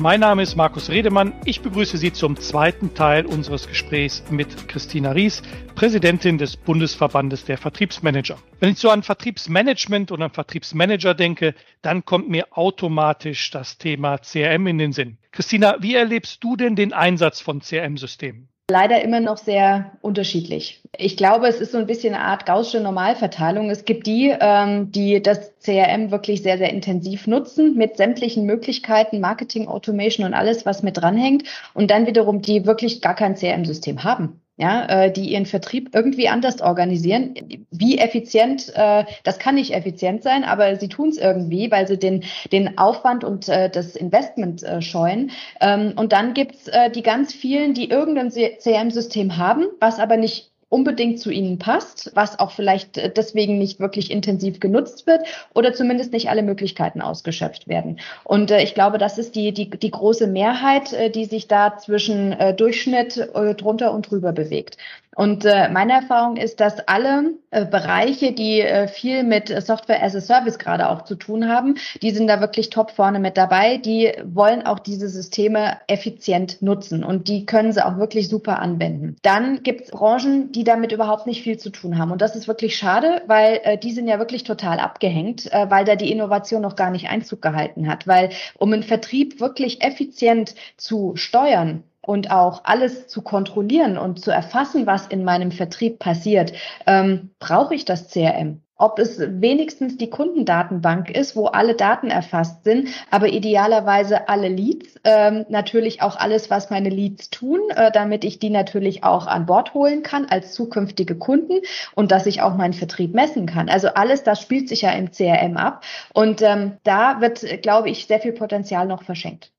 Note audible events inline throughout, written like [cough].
Mein Name ist Markus Redemann. Ich begrüße Sie zum zweiten Teil unseres Gesprächs mit Christina Ries, Präsidentin des Bundesverbandes der Vertriebsmanager. Wenn ich so an Vertriebsmanagement und an Vertriebsmanager denke, dann kommt mir automatisch das Thema CRM in den Sinn. Christina, wie erlebst du denn den Einsatz von CRM-Systemen? Leider immer noch sehr unterschiedlich. Ich glaube, es ist so ein bisschen eine Art gaussische Normalverteilung. Es gibt die, ähm, die das CRM wirklich sehr, sehr intensiv nutzen mit sämtlichen Möglichkeiten, Marketing, Automation und alles, was mit dranhängt. Und dann wiederum die wirklich gar kein CRM-System haben ja, äh, die ihren Vertrieb irgendwie anders organisieren. Wie effizient, äh, das kann nicht effizient sein, aber sie tun es irgendwie, weil sie den, den Aufwand und äh, das Investment äh, scheuen. Ähm, und dann gibt's äh, die ganz vielen, die irgendein CRM-System haben, was aber nicht unbedingt zu ihnen passt, was auch vielleicht äh, deswegen nicht wirklich intensiv genutzt wird oder zumindest nicht alle Möglichkeiten ausgeschöpft werden. Und äh, ich glaube, das ist die, die, die große Mehrheit, äh, die sich da zwischen Durchschnitt drunter und drüber bewegt. Und äh, meine Erfahrung ist, dass alle äh, Bereiche, die äh, viel mit Software as a Service gerade auch zu tun haben, die sind da wirklich top vorne mit dabei. Die wollen auch diese Systeme effizient nutzen und die können sie auch wirklich super anwenden. Dann gibt es Branchen, die damit überhaupt nicht viel zu tun haben. Und das ist wirklich schade, weil äh, die sind ja wirklich total abgehängt, äh, weil da die Innovation noch gar nicht Einzug gehalten hat. Weil um einen Vertrieb wirklich effizient zu steuern, und auch alles zu kontrollieren und zu erfassen, was in meinem Vertrieb passiert, ähm, brauche ich das CRM. Ob es wenigstens die Kundendatenbank ist, wo alle Daten erfasst sind, aber idealerweise alle Leads, ähm, natürlich auch alles, was meine Leads tun, äh, damit ich die natürlich auch an Bord holen kann als zukünftige Kunden und dass ich auch meinen Vertrieb messen kann. Also alles, das spielt sich ja im CRM ab und ähm, da wird, glaube ich, sehr viel Potenzial noch verschenkt.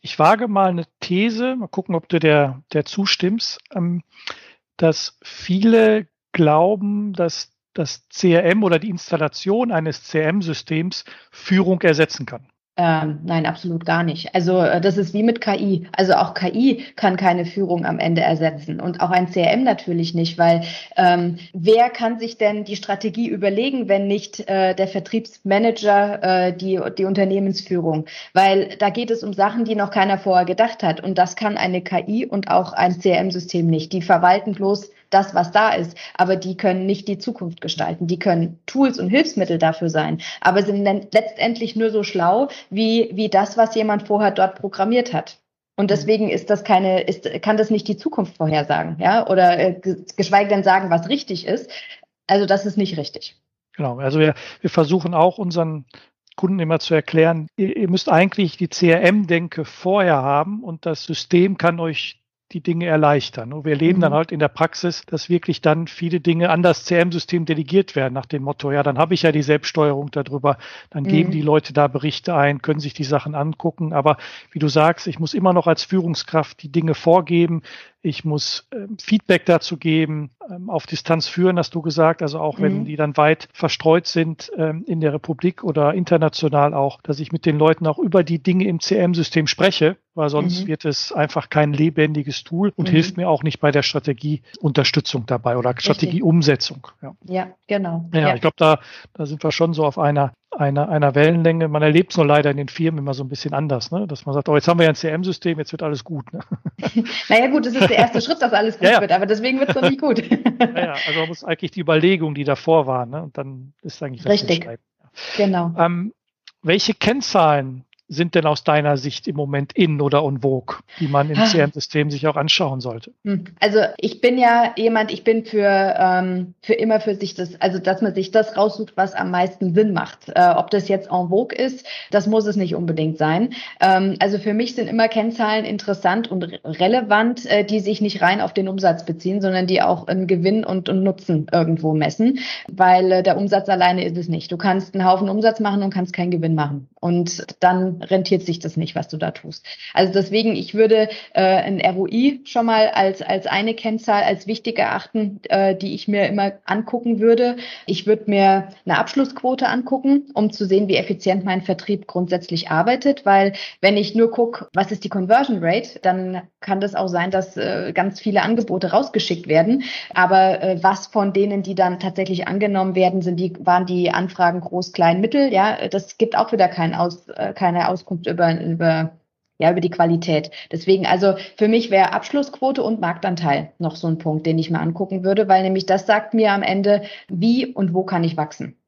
Ich wage mal eine These, mal gucken, ob du der, der zustimmst, ähm, dass viele glauben, dass das CRM oder die Installation eines CRM-Systems Führung ersetzen kann. Ähm, nein, absolut gar nicht. Also äh, das ist wie mit KI. Also auch KI kann keine Führung am Ende ersetzen und auch ein CRM natürlich nicht, weil ähm, wer kann sich denn die Strategie überlegen, wenn nicht äh, der Vertriebsmanager äh, die, die Unternehmensführung? Weil da geht es um Sachen, die noch keiner vorher gedacht hat und das kann eine KI und auch ein CRM-System nicht. Die verwalten bloß das, was da ist. Aber die können nicht die Zukunft gestalten. Die können Tools und Hilfsmittel dafür sein, aber sind letztendlich nur so schlau wie, wie das, was jemand vorher dort programmiert hat. Und mhm. deswegen ist das keine, ist, kann das nicht die Zukunft vorhersagen, ja, oder äh, geschweige denn sagen, was richtig ist. Also das ist nicht richtig. Genau. Also wir, wir versuchen auch unseren Kunden immer zu erklären, ihr, ihr müsst eigentlich die CRM-Denke vorher haben und das System kann euch die Dinge erleichtern. Und wir erleben mhm. dann halt in der Praxis, dass wirklich dann viele Dinge an das CM-System delegiert werden, nach dem Motto, ja, dann habe ich ja die Selbststeuerung darüber, dann mhm. geben die Leute da Berichte ein, können sich die Sachen angucken. Aber wie du sagst, ich muss immer noch als Führungskraft die Dinge vorgeben, ich muss ähm, Feedback dazu geben, ähm, auf Distanz führen, hast du gesagt. Also auch wenn mhm. die dann weit verstreut sind ähm, in der Republik oder international auch, dass ich mit den Leuten auch über die Dinge im CM-System spreche, weil sonst mhm. wird es einfach kein lebendiges Tool und mhm. hilft mir auch nicht bei der Strategieunterstützung dabei oder Strategieumsetzung. Ja. ja, genau. Ja, ja. ich glaube, da, da sind wir schon so auf einer einer, einer Wellenlänge. Man erlebt es nur leider in den Firmen immer so ein bisschen anders, ne? dass man sagt, oh, jetzt haben wir ja ein CM-System, jetzt wird alles gut. Ne? [laughs] Naja gut, das ist der erste Schritt, dass alles [laughs] gut ja, ja. wird, aber deswegen wird es noch nicht gut. [laughs] Naja, also man muss eigentlich die Überlegung, die davor waren, ne? und dann ist eigentlich das Richtig. Genau. Ähm, welche Kennzahlen sind denn aus deiner Sicht im Moment in oder on vogue, die man im ah. CRM-System sich auch anschauen sollte? Hm. Also ich bin ja jemand, ich bin für, ähm, für immer für sich das, also dass man sich das raussucht, was am meisten Sinn macht. Äh, ob das jetzt en vogue ist, das muss es nicht unbedingt sein. Ähm, also für mich sind immer Kennzahlen interessant und relevant, äh, die sich nicht rein auf den Umsatz beziehen, sondern die auch einen Gewinn und, und Nutzen irgendwo messen, weil äh, der Umsatz alleine ist es nicht. Du kannst einen Haufen Umsatz machen und kannst keinen Gewinn machen. Und dann rentiert sich das nicht, was du da tust. Also deswegen, ich würde äh, ein ROI schon mal als, als eine Kennzahl als wichtig erachten, äh, die ich mir immer angucken würde. Ich würde mir eine Abschlussquote angucken, um zu sehen, wie effizient mein Vertrieb grundsätzlich arbeitet, weil wenn ich nur gucke, was ist die Conversion Rate, dann kann das auch sein, dass äh, ganz viele Angebote rausgeschickt werden. Aber äh, was von denen, die dann tatsächlich angenommen werden, sind die, waren die Anfragen groß, klein, mittel? Ja, das gibt auch wieder kein Aus, äh, keine Auskunft über, über ja, über die Qualität. Deswegen, also für mich wäre Abschlussquote und Marktanteil noch so ein Punkt, den ich mir angucken würde, weil nämlich das sagt mir am Ende, wie und wo kann ich wachsen.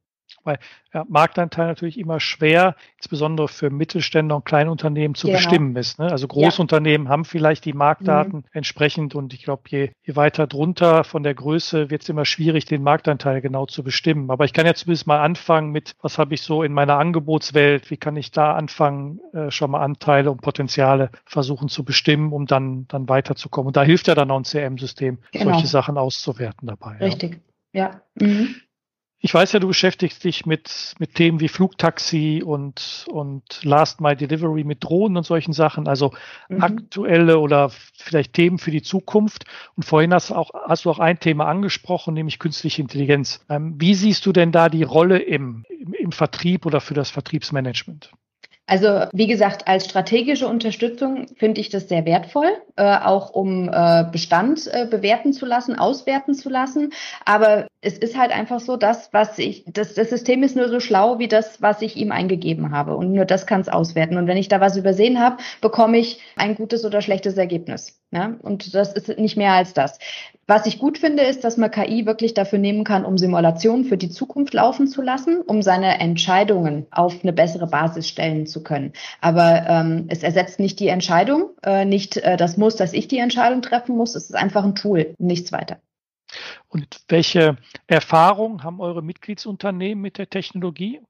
Weil ja, Marktanteil natürlich immer schwer, insbesondere für Mittelständler und Kleinunternehmen zu genau. bestimmen ist. Ne? Also Großunternehmen ja. haben vielleicht die Marktdaten mhm. entsprechend und ich glaube, je, je weiter drunter von der Größe wird es immer schwierig, den Marktanteil genau zu bestimmen. Aber ich kann ja zumindest mal anfangen mit, was habe ich so in meiner Angebotswelt, wie kann ich da anfangen, äh, schon mal Anteile und Potenziale versuchen zu bestimmen, um dann, dann weiterzukommen. Und da hilft ja dann auch ein CM-System, genau. solche Sachen auszuwerten dabei. Richtig, ja. ja. Mhm. Ich weiß ja, du beschäftigst dich mit, mit Themen wie Flugtaxi und, und Last Mile Delivery mit Drohnen und solchen Sachen, also mhm. aktuelle oder vielleicht Themen für die Zukunft. Und vorhin hast, auch, hast du auch ein Thema angesprochen, nämlich künstliche Intelligenz. Ähm, wie siehst du denn da die Rolle im, im, im Vertrieb oder für das Vertriebsmanagement? Also wie gesagt, als strategische Unterstützung finde ich das sehr wertvoll, äh, auch um äh, Bestand äh, bewerten zu lassen, auswerten zu lassen. Aber es ist halt einfach so, das, was ich, das, das System ist nur so schlau wie das, was ich ihm eingegeben habe. Und nur das kann es auswerten. Und wenn ich da was übersehen habe, bekomme ich ein gutes oder schlechtes Ergebnis. Ja? Und das ist nicht mehr als das. Was ich gut finde, ist, dass man KI wirklich dafür nehmen kann, um Simulationen für die Zukunft laufen zu lassen, um seine Entscheidungen auf eine bessere Basis stellen zu können. Aber ähm, es ersetzt nicht die Entscheidung, äh, nicht äh, das muss, dass ich die Entscheidung treffen muss. Es ist einfach ein Tool, nichts weiter. Und welche Erfahrungen haben eure Mitgliedsunternehmen mit der Technologie?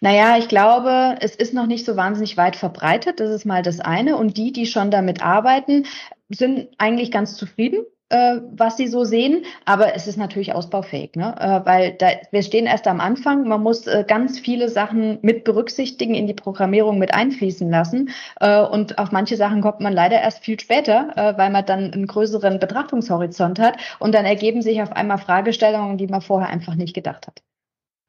Naja, ich glaube, es ist noch nicht so wahnsinnig weit verbreitet. Das ist mal das eine. Und die, die schon damit arbeiten, sind eigentlich ganz zufrieden äh, was sie so sehen, aber es ist natürlich ausbaufähig, ne? äh, weil da, wir stehen erst am Anfang. Man muss äh, ganz viele Sachen mit berücksichtigen, in die Programmierung mit einfließen lassen und auf manche Sachen kommt man leider erst viel später, weil man dann einen größeren Betrachtungshorizont hat und dann ergeben sich auf einmal Fragestellungen, die man vorher einfach nicht gedacht hat.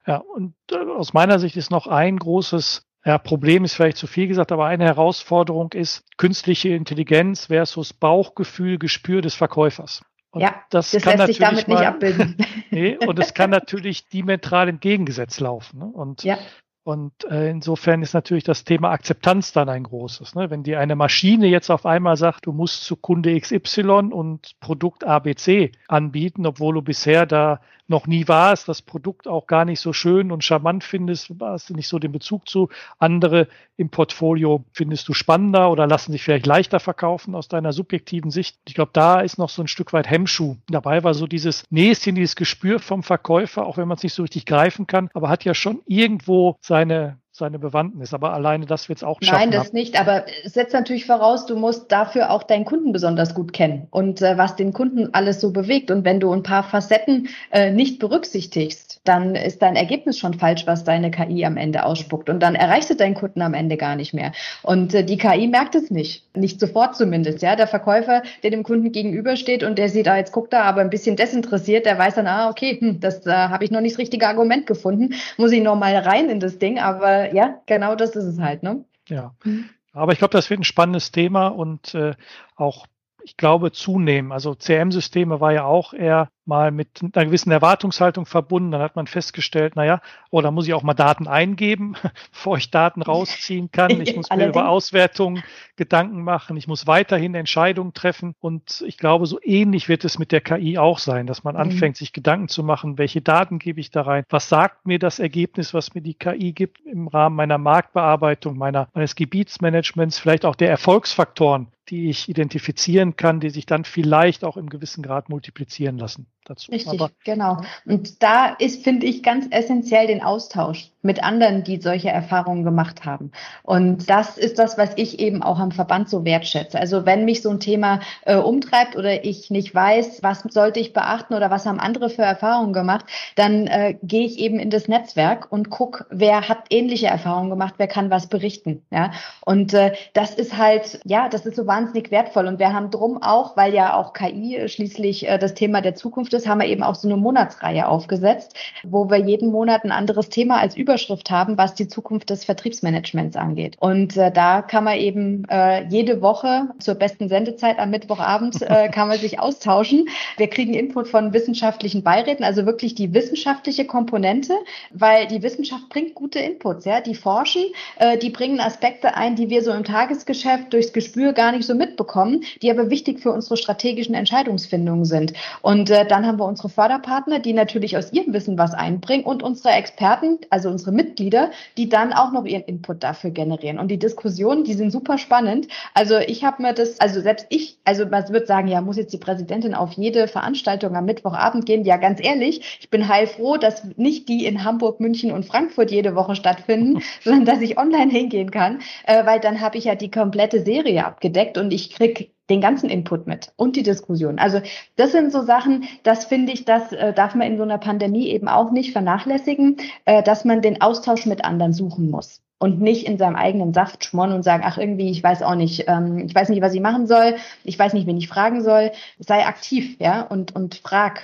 Ja, und äh, aus meiner Sicht ist noch ein großes ja, Problem ist vielleicht zu viel gesagt, aber eine Herausforderung ist künstliche Intelligenz versus Bauchgefühl, Gespür des Verkäufers. Und ja, das, das lässt sich damit mal, nicht abbilden. [laughs] nee, und es kann natürlich diametral entgegengesetzt laufen. Ne? Und ja. Und äh, insofern ist natürlich das Thema Akzeptanz dann ein großes. Ne? Wenn dir eine Maschine jetzt auf einmal sagt, du musst zu Kunde XY und Produkt ABC anbieten, obwohl du bisher da noch nie warst, das Produkt auch gar nicht so schön und charmant findest, hast du nicht so den Bezug zu. Andere im Portfolio findest du spannender oder lassen sich vielleicht leichter verkaufen aus deiner subjektiven Sicht. Ich glaube, da ist noch so ein Stück weit Hemmschuh. Dabei war so dieses Näschen, dieses Gespür vom Verkäufer, auch wenn man es nicht so richtig greifen kann, aber hat ja schon irgendwo seine seine Bewandtnis. Aber alleine das wird es auch schaffen. Nein, das nicht. Aber es setzt natürlich voraus, du musst dafür auch deinen Kunden besonders gut kennen und äh, was den Kunden alles so bewegt. Und wenn du ein paar Facetten äh, nicht berücksichtigst, dann ist dein Ergebnis schon falsch, was deine KI am Ende ausspuckt. Und dann erreichst du deinen Kunden am Ende gar nicht mehr. Und äh, die KI merkt es nicht. Nicht sofort zumindest. Ja, der Verkäufer, der dem Kunden gegenübersteht und der sieht, ah, jetzt guckt er aber ein bisschen desinteressiert, der weiß dann, ah, okay, hm, das äh, habe ich noch nicht das richtige Argument gefunden. Muss ich noch mal rein in das Ding. Aber ja, genau das ist es halt, ne? Ja. Mhm. Aber ich glaube, das wird ein spannendes Thema und äh, auch ich glaube, zunehmen. Also CM-Systeme war ja auch eher mal mit einer gewissen Erwartungshaltung verbunden. Dann hat man festgestellt, naja, oh, da muss ich auch mal Daten eingeben, [laughs] bevor ich Daten rausziehen kann. Ich muss mir über Auswertungen Gedanken machen. Ich muss weiterhin Entscheidungen treffen. Und ich glaube, so ähnlich wird es mit der KI auch sein, dass man mhm. anfängt, sich Gedanken zu machen, welche Daten gebe ich da rein? Was sagt mir das Ergebnis, was mir die KI gibt im Rahmen meiner Marktbearbeitung, meiner, meines Gebietsmanagements, vielleicht auch der Erfolgsfaktoren, die ich identifizieren kann, die sich dann vielleicht auch im gewissen Grad multiplizieren lassen. Dazu. Richtig, Aber, genau. Und da ist, finde ich, ganz essentiell den Austausch mit anderen, die solche Erfahrungen gemacht haben. Und das ist das, was ich eben auch am Verband so wertschätze. Also wenn mich so ein Thema äh, umtreibt oder ich nicht weiß, was sollte ich beachten oder was haben andere für Erfahrungen gemacht, dann äh, gehe ich eben in das Netzwerk und gucke, wer hat ähnliche Erfahrungen gemacht, wer kann was berichten. Ja? Und äh, das ist halt, ja, das ist so wahnsinnig wertvoll. Und wir haben drum auch, weil ja auch KI schließlich äh, das Thema der Zukunft ist, haben wir eben auch so eine Monatsreihe aufgesetzt, wo wir jeden Monat ein anderes Thema als Über Überschrift haben, was die Zukunft des Vertriebsmanagements angeht. Und äh, da kann man eben äh, jede Woche zur besten Sendezeit am Mittwochabend äh, [laughs] kann man sich austauschen. Wir kriegen Input von wissenschaftlichen Beiräten, also wirklich die wissenschaftliche Komponente, weil die Wissenschaft bringt gute Inputs, ja, die forschen, äh, die bringen Aspekte ein, die wir so im Tagesgeschäft durchs Gespür gar nicht so mitbekommen, die aber wichtig für unsere strategischen Entscheidungsfindungen sind. Und äh, dann haben wir unsere Förderpartner, die natürlich aus ihrem Wissen was einbringen und unsere Experten, also unsere unsere Mitglieder, die dann auch noch ihren Input dafür generieren. Und die Diskussionen, die sind super spannend. Also ich habe mir das, also selbst ich, also man wird sagen, ja, muss jetzt die Präsidentin auf jede Veranstaltung am Mittwochabend gehen? Ja, ganz ehrlich, ich bin heilfroh, dass nicht die in Hamburg, München und Frankfurt jede Woche stattfinden, [laughs] sondern dass ich online hingehen kann, äh, weil dann habe ich ja die komplette Serie abgedeckt und ich krieg den ganzen Input mit und die Diskussion. Also das sind so Sachen, das finde ich, das äh, darf man in so einer Pandemie eben auch nicht vernachlässigen, äh, dass man den Austausch mit anderen suchen muss und nicht in seinem eigenen Saft schmonnen und sagen, ach irgendwie, ich weiß auch nicht, ähm, ich weiß nicht, was ich machen soll, ich weiß nicht, wen ich fragen soll. Sei aktiv, ja, und, und frag,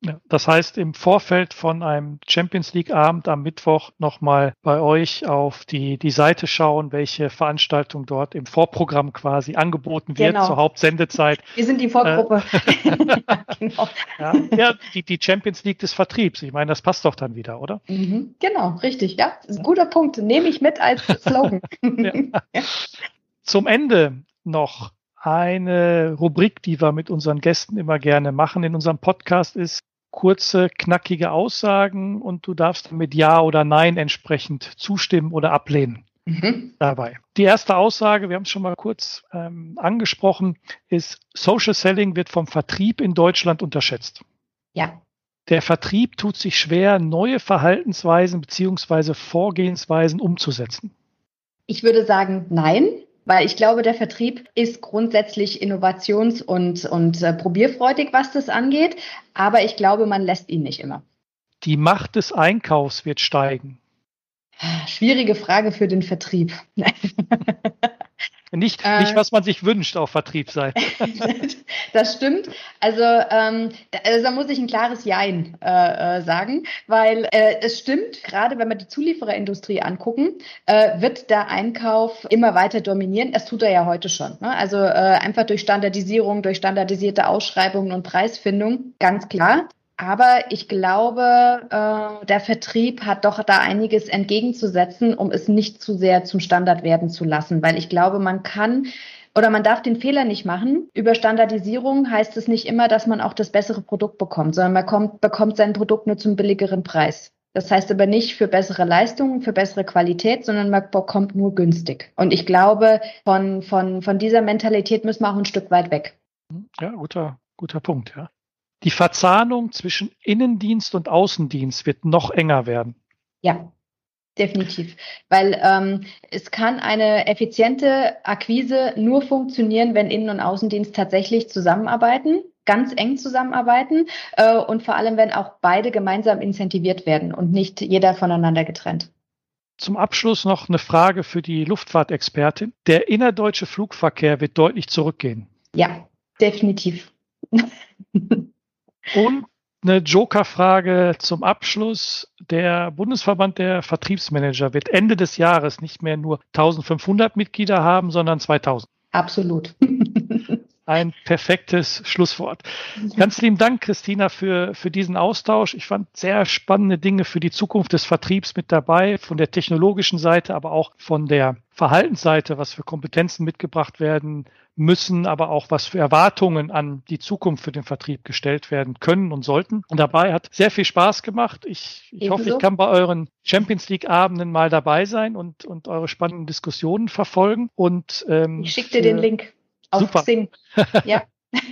ja, das heißt, im Vorfeld von einem Champions League Abend am Mittwoch nochmal bei euch auf die, die Seite schauen, welche Veranstaltung dort im Vorprogramm quasi angeboten wird genau. zur Hauptsendezeit. Wir sind die Vorgruppe. genau. [laughs] [laughs] ja, ja, die, die Champions League des Vertriebs. Ich meine, das passt doch dann wieder, oder? Mhm, genau, richtig. Ja, guter Punkt. Nehme ich mit als Slogan. [laughs] ja. Zum Ende noch eine Rubrik, die wir mit unseren Gästen immer gerne machen in unserem Podcast, ist kurze, knackige Aussagen und du darfst mit Ja oder Nein entsprechend zustimmen oder ablehnen. Mhm. Dabei. Die erste Aussage, wir haben es schon mal kurz ähm, angesprochen, ist, Social Selling wird vom Vertrieb in Deutschland unterschätzt. Ja. Der Vertrieb tut sich schwer, neue Verhaltensweisen beziehungsweise Vorgehensweisen umzusetzen. Ich würde sagen, nein weil ich glaube, der Vertrieb ist grundsätzlich innovations- und, und äh, probierfreudig, was das angeht, aber ich glaube, man lässt ihn nicht immer. Die Macht des Einkaufs wird steigen. Schwierige Frage für den Vertrieb. [laughs] Nicht, äh, nicht, was man sich wünscht auf Vertriebsseite. [laughs] das stimmt. Also, ähm, da, also da muss ich ein klares Jein äh, äh, sagen, weil äh, es stimmt, gerade wenn wir die Zuliefererindustrie angucken, äh, wird der Einkauf immer weiter dominieren. Das tut er ja heute schon. Ne? Also äh, einfach durch Standardisierung, durch standardisierte Ausschreibungen und Preisfindung, ganz klar. Aber ich glaube, äh, der Vertrieb hat doch da einiges entgegenzusetzen, um es nicht zu sehr zum Standard werden zu lassen, weil ich glaube, man kann oder man darf den Fehler nicht machen. Über Standardisierung heißt es nicht immer, dass man auch das bessere Produkt bekommt, sondern man kommt, bekommt sein Produkt nur zum billigeren Preis. Das heißt aber nicht für bessere Leistungen, für bessere Qualität, sondern man bekommt nur günstig. Und ich glaube, von, von, von dieser Mentalität müssen wir auch ein Stück weit weg. Ja, guter, guter Punkt, ja. Die Verzahnung zwischen Innendienst und Außendienst wird noch enger werden. Ja, definitiv. Weil ähm, es kann eine effiziente Akquise nur funktionieren, wenn Innen- und Außendienst tatsächlich zusammenarbeiten, ganz eng zusammenarbeiten äh, und vor allem, wenn auch beide gemeinsam incentiviert werden und nicht jeder voneinander getrennt. Zum Abschluss noch eine Frage für die Luftfahrtexpertin. Der innerdeutsche Flugverkehr wird deutlich zurückgehen. Ja, definitiv. [laughs] Und eine Joker-Frage zum Abschluss. Der Bundesverband der Vertriebsmanager wird Ende des Jahres nicht mehr nur 1500 Mitglieder haben, sondern 2000. Absolut. [laughs] Ein perfektes Schlusswort. Ganz lieben Dank, Christina, für, für diesen Austausch. Ich fand sehr spannende Dinge für die Zukunft des Vertriebs mit dabei, von der technologischen Seite, aber auch von der Verhaltensseite, was für Kompetenzen mitgebracht werden müssen, aber auch was für Erwartungen an die Zukunft für den Vertrieb gestellt werden können und sollten. Und dabei hat sehr viel Spaß gemacht. Ich, ich hoffe, ich kann bei euren Champions League Abenden mal dabei sein und, und eure spannenden Diskussionen verfolgen. Und ähm, ich schicke dir den Link auf super. Xing. [laughs] Ja.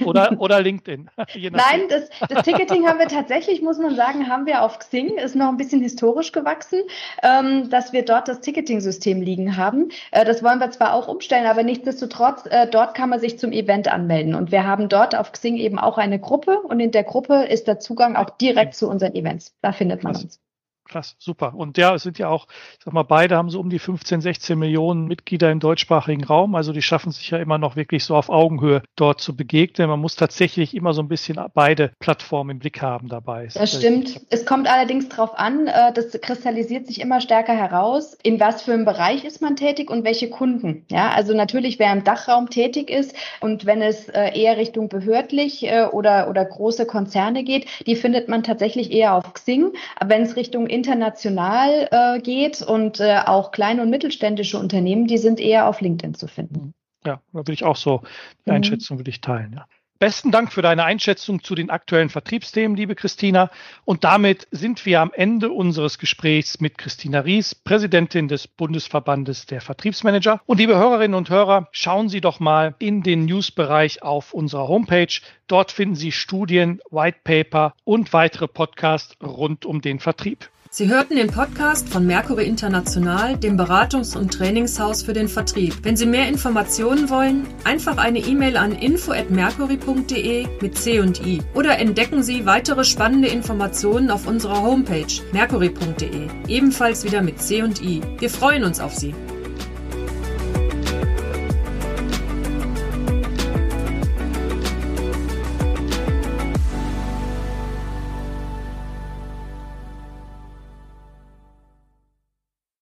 Oder, oder LinkedIn. [laughs] Nein, das, das, Ticketing haben wir tatsächlich, muss man sagen, haben wir auf Xing, ist noch ein bisschen historisch gewachsen, ähm, dass wir dort das Ticketing-System liegen haben. Äh, das wollen wir zwar auch umstellen, aber nichtsdestotrotz, äh, dort kann man sich zum Event anmelden. Und wir haben dort auf Xing eben auch eine Gruppe und in der Gruppe ist der Zugang auch direkt zu unseren Events. Da findet man uns. Klasse, super. Und ja, es sind ja auch, ich sag mal, beide haben so um die 15, 16 Millionen Mitglieder im deutschsprachigen Raum. Also die schaffen sich ja immer noch wirklich so auf Augenhöhe dort zu begegnen. Man muss tatsächlich immer so ein bisschen beide Plattformen im Blick haben dabei. Das stimmt. Es kommt allerdings darauf an, äh, das kristallisiert sich immer stärker heraus, in was für einem Bereich ist man tätig und welche Kunden. Ja, also natürlich, wer im Dachraum tätig ist und wenn es äh, eher Richtung behördlich äh, oder, oder große Konzerne geht, die findet man tatsächlich eher auf Xing. Aber wenn es Richtung international äh, geht und äh, auch kleine und mittelständische Unternehmen, die sind eher auf LinkedIn zu finden. Ja, da würde ich auch so die mhm. Einschätzung würde ich teilen. Ja. Besten Dank für deine Einschätzung zu den aktuellen Vertriebsthemen, liebe Christina. Und damit sind wir am Ende unseres Gesprächs mit Christina Ries, Präsidentin des Bundesverbandes der Vertriebsmanager. Und liebe Hörerinnen und Hörer, schauen Sie doch mal in den Newsbereich auf unserer Homepage. Dort finden Sie Studien, White Paper und weitere Podcasts rund um den Vertrieb. Sie hörten den Podcast von Mercury International, dem Beratungs- und Trainingshaus für den Vertrieb. Wenn Sie mehr Informationen wollen, einfach eine E-Mail an info@mercury.de mit C und I oder entdecken Sie weitere spannende Informationen auf unserer Homepage mercury.de, ebenfalls wieder mit C und I. Wir freuen uns auf Sie.